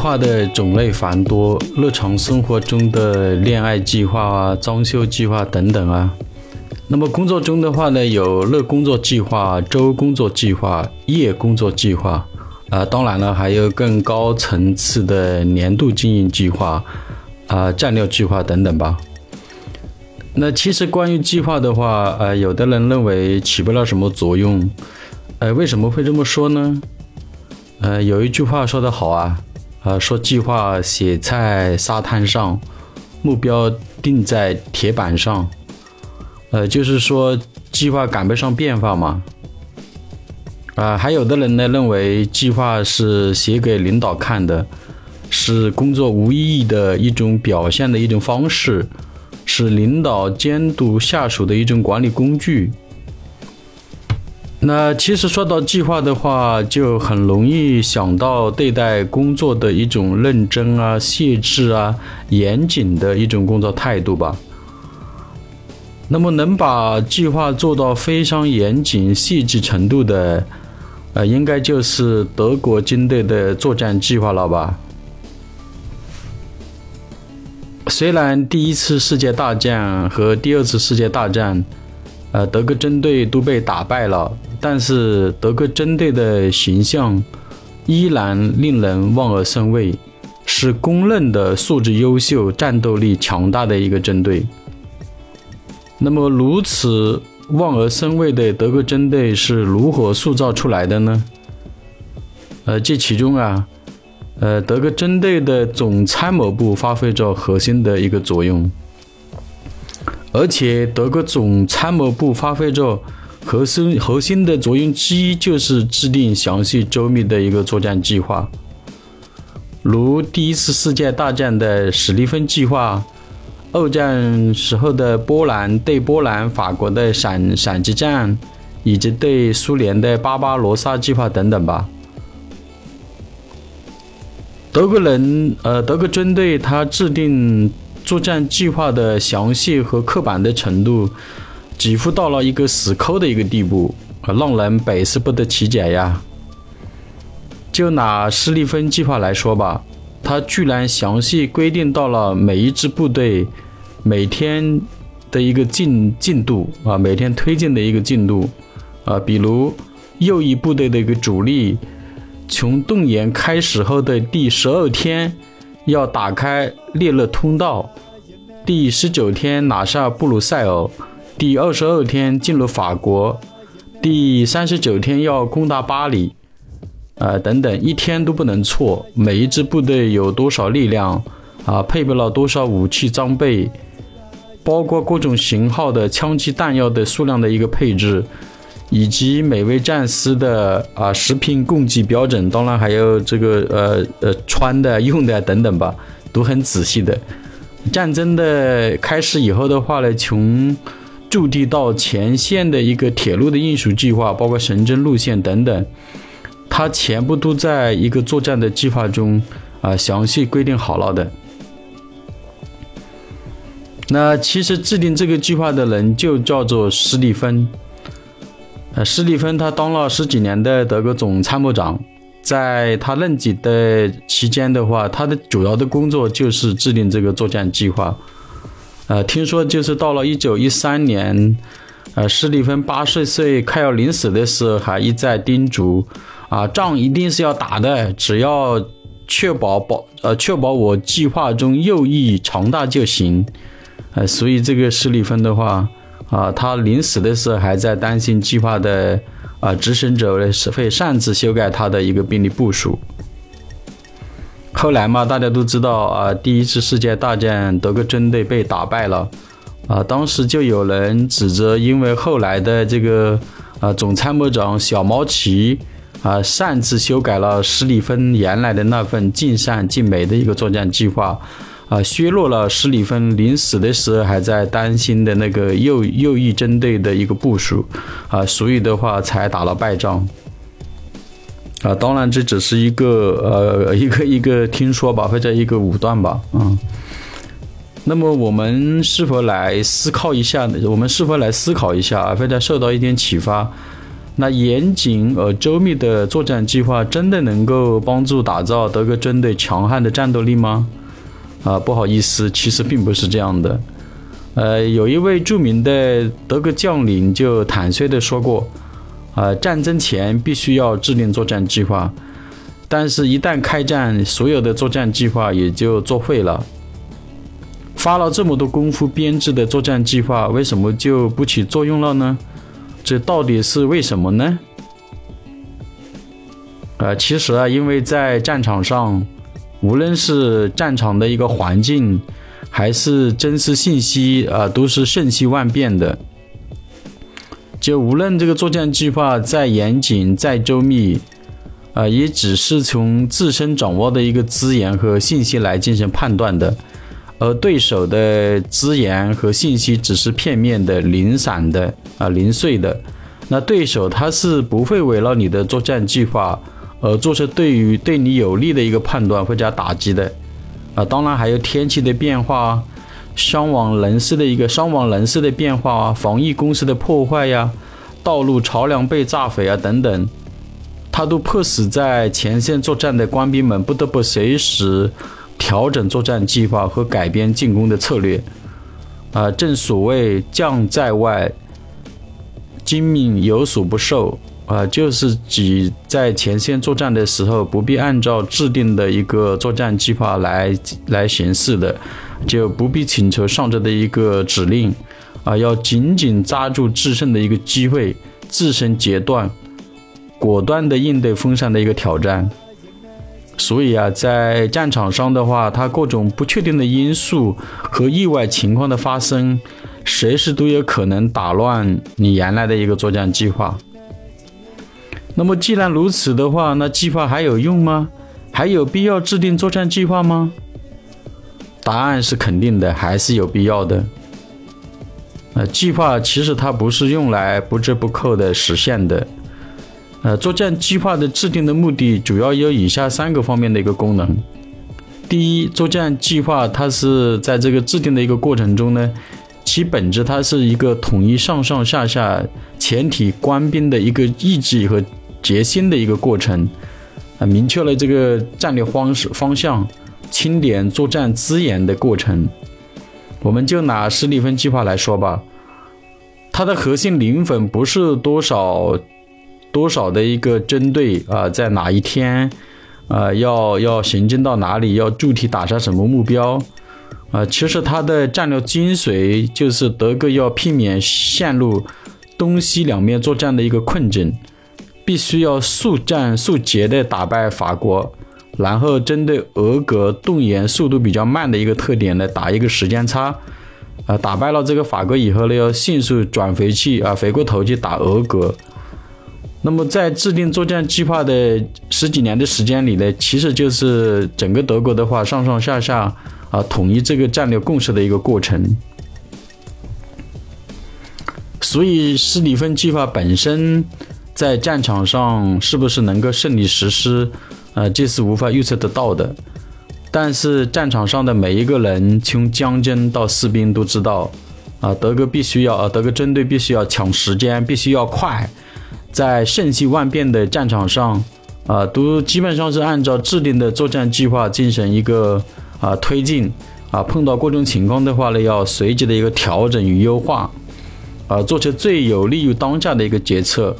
划的种类繁多，日常生活中的恋爱计划啊、装修计划等等啊。那么工作中的话呢，有日工作计划、周工作计划、夜工作计划，啊，当然了，还有更高层次的年度经营计划、啊战略计划等等吧。那其实关于计划的话，呃，有的人认为起不了什么作用，呃，为什么会这么说呢？呃，有一句话说得好啊，呃，说计划写在沙滩上，目标定在铁板上。呃，就是说计划赶不上变化嘛。啊，还有的人呢认为计划是写给领导看的，是工作无意义的一种表现的一种方式，是领导监督下属的一种管理工具。那其实说到计划的话，就很容易想到对待工作的一种认真啊、细致啊、严谨的一种工作态度吧。那么能把计划做到非常严谨细致程度的，呃，应该就是德国军队的作战计划了吧？虽然第一次世界大战和第二次世界大战，呃，德国军队都被打败了，但是德国针对的形象依然令人望而生畏，是公认的素质优秀、战斗力强大的一个针对。那么，如此望而生畏的德国针对是如何塑造出来的呢？呃，这其中啊，呃，德国针对的总参谋部发挥着核心的一个作用，而且德国总参谋部发挥着核心核心的作用之一，就是制定详细周密的一个作战计划，如第一次世界大战的史蒂芬计划。二战时候的波兰对波兰、法国的闪闪击战，以及对苏联的巴巴罗萨计划等等吧。德国人，呃，德国军队他制定作战计划的详细和刻板的程度，几乎到了一个死抠的一个地步，啊让人百思不得其解呀。就拿施利芬计划来说吧。他居然详细规定到了每一支部队每天的一个进进度啊，每天推进的一个进度啊，比如右翼部队的一个主力，从动员开始后的第十二天要打开列勒通道，第十九天拿下布鲁塞尔，第二十二天进入法国，第三十九天要攻打巴黎。呃，等等，一天都不能错。每一支部队有多少力量啊？配备了多少武器装备？包括各种型号的枪击弹药的数量的一个配置，以及每位战士的啊食品供给标准，当然还有这个呃呃穿的、用的等等吧，都很仔细的。战争的开始以后的话呢，从驻地到前线的一个铁路的运输计划，包括神针路线等等。它全部都在一个作战的计划中啊，详细规定好了的。那其实制定这个计划的人就叫做施蒂芬。呃，施利芬他当了十几年的德国总参谋长，在他任职的期间的话，他的主要的工作就是制定这个作战计划。呃，听说就是到了一九一三年，呃，施利芬八十岁快要临死的时候，还一再叮嘱。啊，仗一定是要打的，只要确保保呃确保我计划中右翼强大就行。呃，所以这个施里芬的话，啊，他临死的时候还在担心计划的啊执行者呢是会擅自修改他的一个兵力部署。后来嘛，大家都知道啊，第一次世界大战德国军队被打败了，啊，当时就有人指责，因为后来的这个啊总参谋长小毛奇。啊，擅自修改了施里芬原来的那份尽善尽美的一个作战计划，啊，削弱了施里芬临死的时候还在担心的那个右右翼针对的一个部署，啊，所以的话才打了败仗。啊，当然这只是一个呃一个一个听说吧，或者一个武断吧，嗯。那么我们是否来思考一下？我们是否来思考一下，或者受到一点启发？那严谨而周密的作战计划真的能够帮助打造德国军队强悍的战斗力吗？啊，不好意思，其实并不是这样的。呃，有一位著名的德国将领就坦率地说过，呃，战争前必须要制定作战计划，但是，一旦开战，所有的作战计划也就作废了。花了这么多功夫编制的作战计划，为什么就不起作用了呢？这到底是为什么呢？呃，其实啊，因为在战场上，无论是战场的一个环境，还是真实信息啊，都是瞬息万变的。就无论这个作战计划再严谨、再周密，啊，也只是从自身掌握的一个资源和信息来进行判断的，而对手的资源和信息只是片面的、零散的。啊，零碎的，那对手他是不会围绕你的作战计划而做出对于对你有利的一个判断或者打击的。啊，当然还有天气的变化，伤亡人士的一个伤亡人士的变化啊，防御工事的破坏呀，道路桥梁被炸毁啊等等，他都迫使在前线作战的官兵们不得不随时调整作战计划和改变进攻的策略。啊，正所谓将在外。精命有所不受啊，就是指在前线作战的时候，不必按照制定的一个作战计划来来行事的，就不必请求上者的一个指令啊，要紧紧抓住制胜的一个机会，自身截断，果断的应对风扇的一个挑战。所以啊，在战场上的话，它各种不确定的因素和意外情况的发生。随时都有可能打乱你原来的一个作战计划。那么既然如此的话，那计划还有用吗？还有必要制定作战计划吗？答案是肯定的，还是有必要的。呃，计划其实它不是用来不折不扣的实现的。呃，作战计划的制定的目的主要有以下三个方面的一个功能。第一，作战计划它是在这个制定的一个过程中呢。其本质，它是一个统一上上下下全体官兵的一个意志和决心的一个过程，啊，明确了这个战略方式方向，清点作战资源的过程。我们就拿施里芬计划来说吧，它的核心灵魂不是多少多少的一个针对啊，在哪一天啊，要要行进到哪里，要具体打下什么目标。啊，其实它的战略精髓就是德国要避免陷入东西两面作战的一个困境，必须要速战速决地打败法国，然后针对俄国动员速度比较慢的一个特点呢，打一个时间差。啊，打败了这个法国以后呢，要迅速转回去啊，回过头去打俄国。那么在制定作战计划的十几年的时间里呢，其实就是整个德国的话上上下下。啊，统一这个战略共识的一个过程。所以，施里芬计划本身在战场上是不是能够顺利实施，呃，这是无法预测得到的。但是，战场上的每一个人，从将军到士兵都知道，啊，德国必须要，啊，德国军队必须要抢时间，必须要快，在瞬息万变的战场上，啊，都基本上是按照制定的作战计划进行一个。啊，推进啊，碰到各种情况的话呢，要随机的一个调整与优化，啊，做出最有利于当下的一个决策，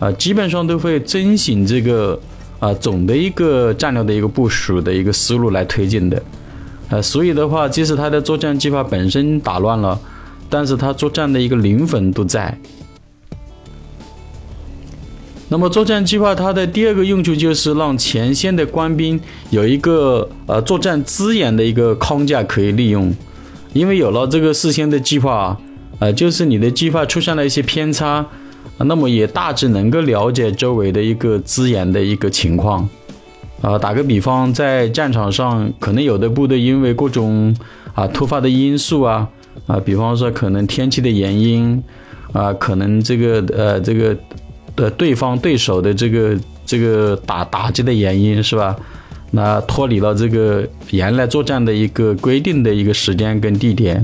啊，基本上都会遵循这个啊总的一个战略的一个部署的一个思路来推进的，啊，所以的话，即使他的作战计划本身打乱了，但是他作战的一个灵魂都在。那么作战计划它的第二个用处就是让前线的官兵有一个呃作战资源的一个框架可以利用，因为有了这个事先的计划，呃，就是你的计划出现了一些偏差，那么也大致能够了解周围的一个资源的一个情况，啊，打个比方，在战场上可能有的部队因为各种啊突发的因素啊啊，比方说可能天气的原因啊，可能这个呃这个。的对方对手的这个这个打打击的原因是吧？那脱离了这个原来作战的一个规定的一个时间跟地点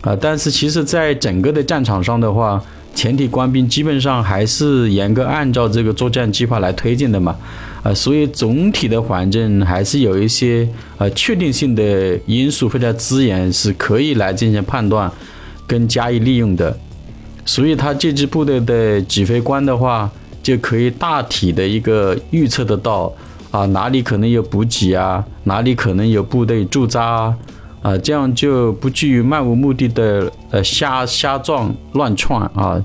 啊，但是其实在整个的战场上的话，全体官兵基本上还是严格按照这个作战计划来推进的嘛，啊，所以总体的环境还是有一些呃确定性的因素或者资源是可以来进行判断跟加以利用的，所以他这支部队的指挥官的话就可以大体的一个预测得到啊哪里可能有补给啊，哪里可能有部队驻扎啊。啊，这样就不至于漫无目的的呃瞎瞎撞乱窜啊。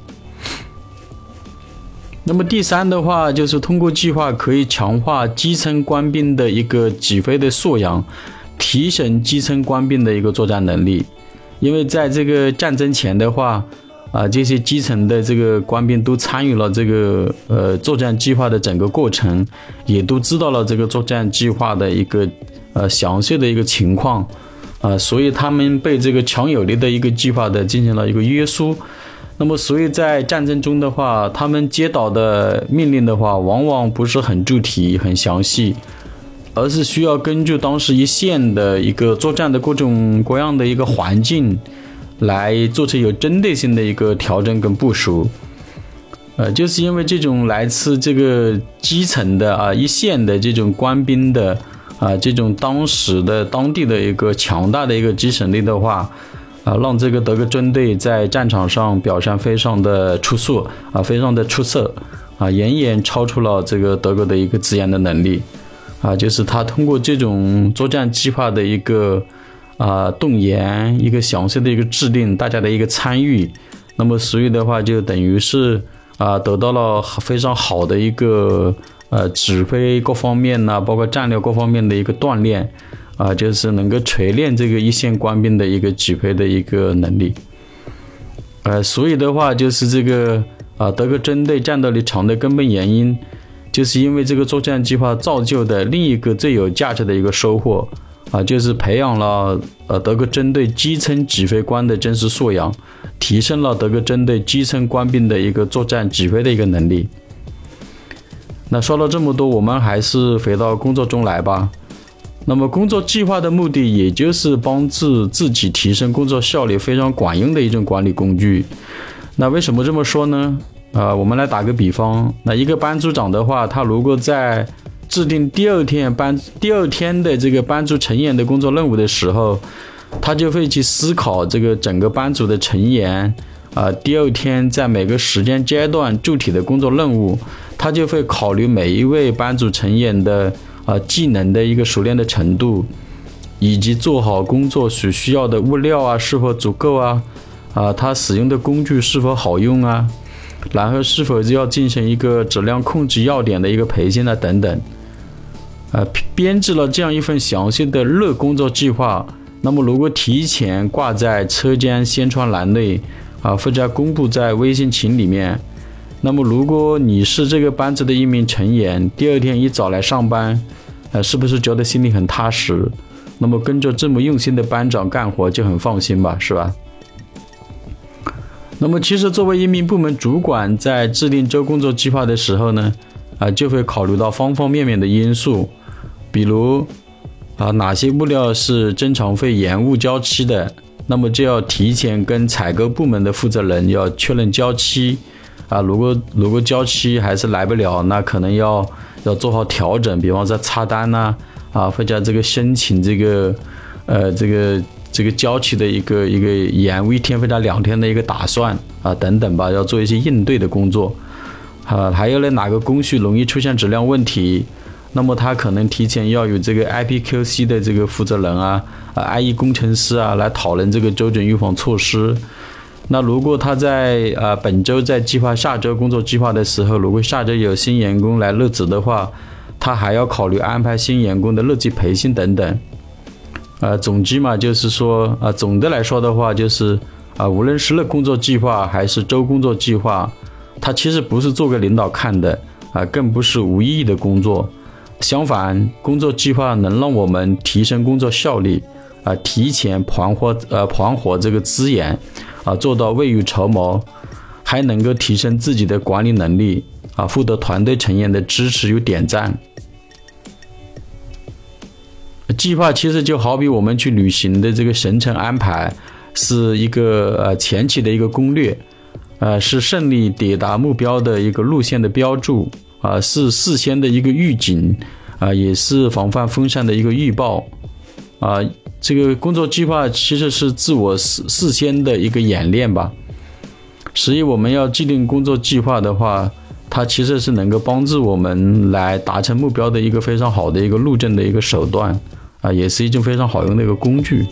那么第三的话，就是通过计划可以强化基层官兵的一个指挥的素养，提升基层官兵的一个作战能力。因为在这个战争前的话，啊，这些基层的这个官兵都参与了这个呃作战计划的整个过程，也都知道了这个作战计划的一个呃详细的一个情况。啊，所以他们被这个强有力的一个计划的进行了一个约束，那么所以在战争中的话，他们接到的命令的话，往往不是很具体、很详细，而是需要根据当时一线的一个作战的各种各样的一个环境，来做出有针对性的一个调整跟部署。呃，就是因为这种来自这个基层的啊一线的这种官兵的。啊，这种当时的当地的一个强大的一个集成力的话，啊，让这个德国军队在战场上表现非常的出色，啊，非常的出色，啊，远远超出了这个德国的一个资源的能力，啊，就是他通过这种作战计划的一个啊动员，一个详细的一个制定，大家的一个参与，那么所以的话就等于是啊得到了非常好的一个。呃，指挥各方面呢，包括战略各方面的一个锻炼，啊，就是能够锤炼这个一线官兵的一个指挥的一个能力。呃，所以的话，就是这个啊，德国针对战斗力强的根本原因，就是因为这个作战计划造就的另一个最有价值的一个收获，啊，就是培养了呃德国针对基层指挥官的真实素养，提升了德国针对基层官兵的一个作战指挥的一个能力。那说了这么多，我们还是回到工作中来吧。那么工作计划的目的，也就是帮助自己提升工作效率非常管用的一种管理工具。那为什么这么说呢？啊，我们来打个比方，那一个班组长的话，他如果在制定第二天班第二天的这个班组成员的工作任务的时候，他就会去思考这个整个班组的成员啊，第二天在每个时间阶段具体的工作任务。他就会考虑每一位班组成员的啊技能的一个熟练的程度，以及做好工作所需要的物料啊是否足够啊，啊他使用的工具是否好用啊，然后是否要进行一个质量控制要点的一个培训啊等等，啊编制了这样一份详细的日工作计划，那么如果提前挂在车间宣传栏内啊或者公布在微信群里面。那么，如果你是这个班子的一名成员，第二天一早来上班，呃，是不是觉得心里很踏实？那么跟着这么用心的班长干活就很放心吧，是吧？那么，其实作为一名部门主管，在制定周工作计划的时候呢，啊，就会考虑到方方面面的因素，比如啊，哪些物料是经常会延误交期的，那么就要提前跟采购部门的负责人要确认交期。啊，如果如果交期还是来不了，那可能要要做好调整，比方说插单呐，啊，或者这个申请这个，呃，这个这个交期的一个一个延误一天或者两天的一个打算啊，等等吧，要做一些应对的工作。啊，还有呢，哪个工序容易出现质量问题，那么他可能提前要有这个 IPQC 的这个负责人啊，啊，IE 工程师啊，来讨论这个周准预防措施。那如果他在呃本周在计划下周工作计划的时候，如果下周有新员工来入职的话，他还要考虑安排新员工的入职培训等等。呃，总之嘛，就是说，呃，总的来说的话，就是啊，无论是日工作计划还是周工作计划，它其实不是做给领导看的啊，更不是无意义的工作。相反，工作计划能让我们提升工作效率啊，提前盘活呃盘活这个资源。啊，做到未雨绸缪，还能够提升自己的管理能力啊，获得团队成员的支持与点赞。计划其实就好比我们去旅行的这个行程安排，是一个呃前期的一个攻略呃，是胜利抵达目标的一个路线的标注啊，是事先的一个预警啊，也是防范风扇的一个预报啊。这个工作计划其实是自我事事先的一个演练吧。所以我们要制定工作计划的话，它其实是能够帮助我们来达成目标的一个非常好的一个路径的一个手段啊，也是一种非常好用的一个工具。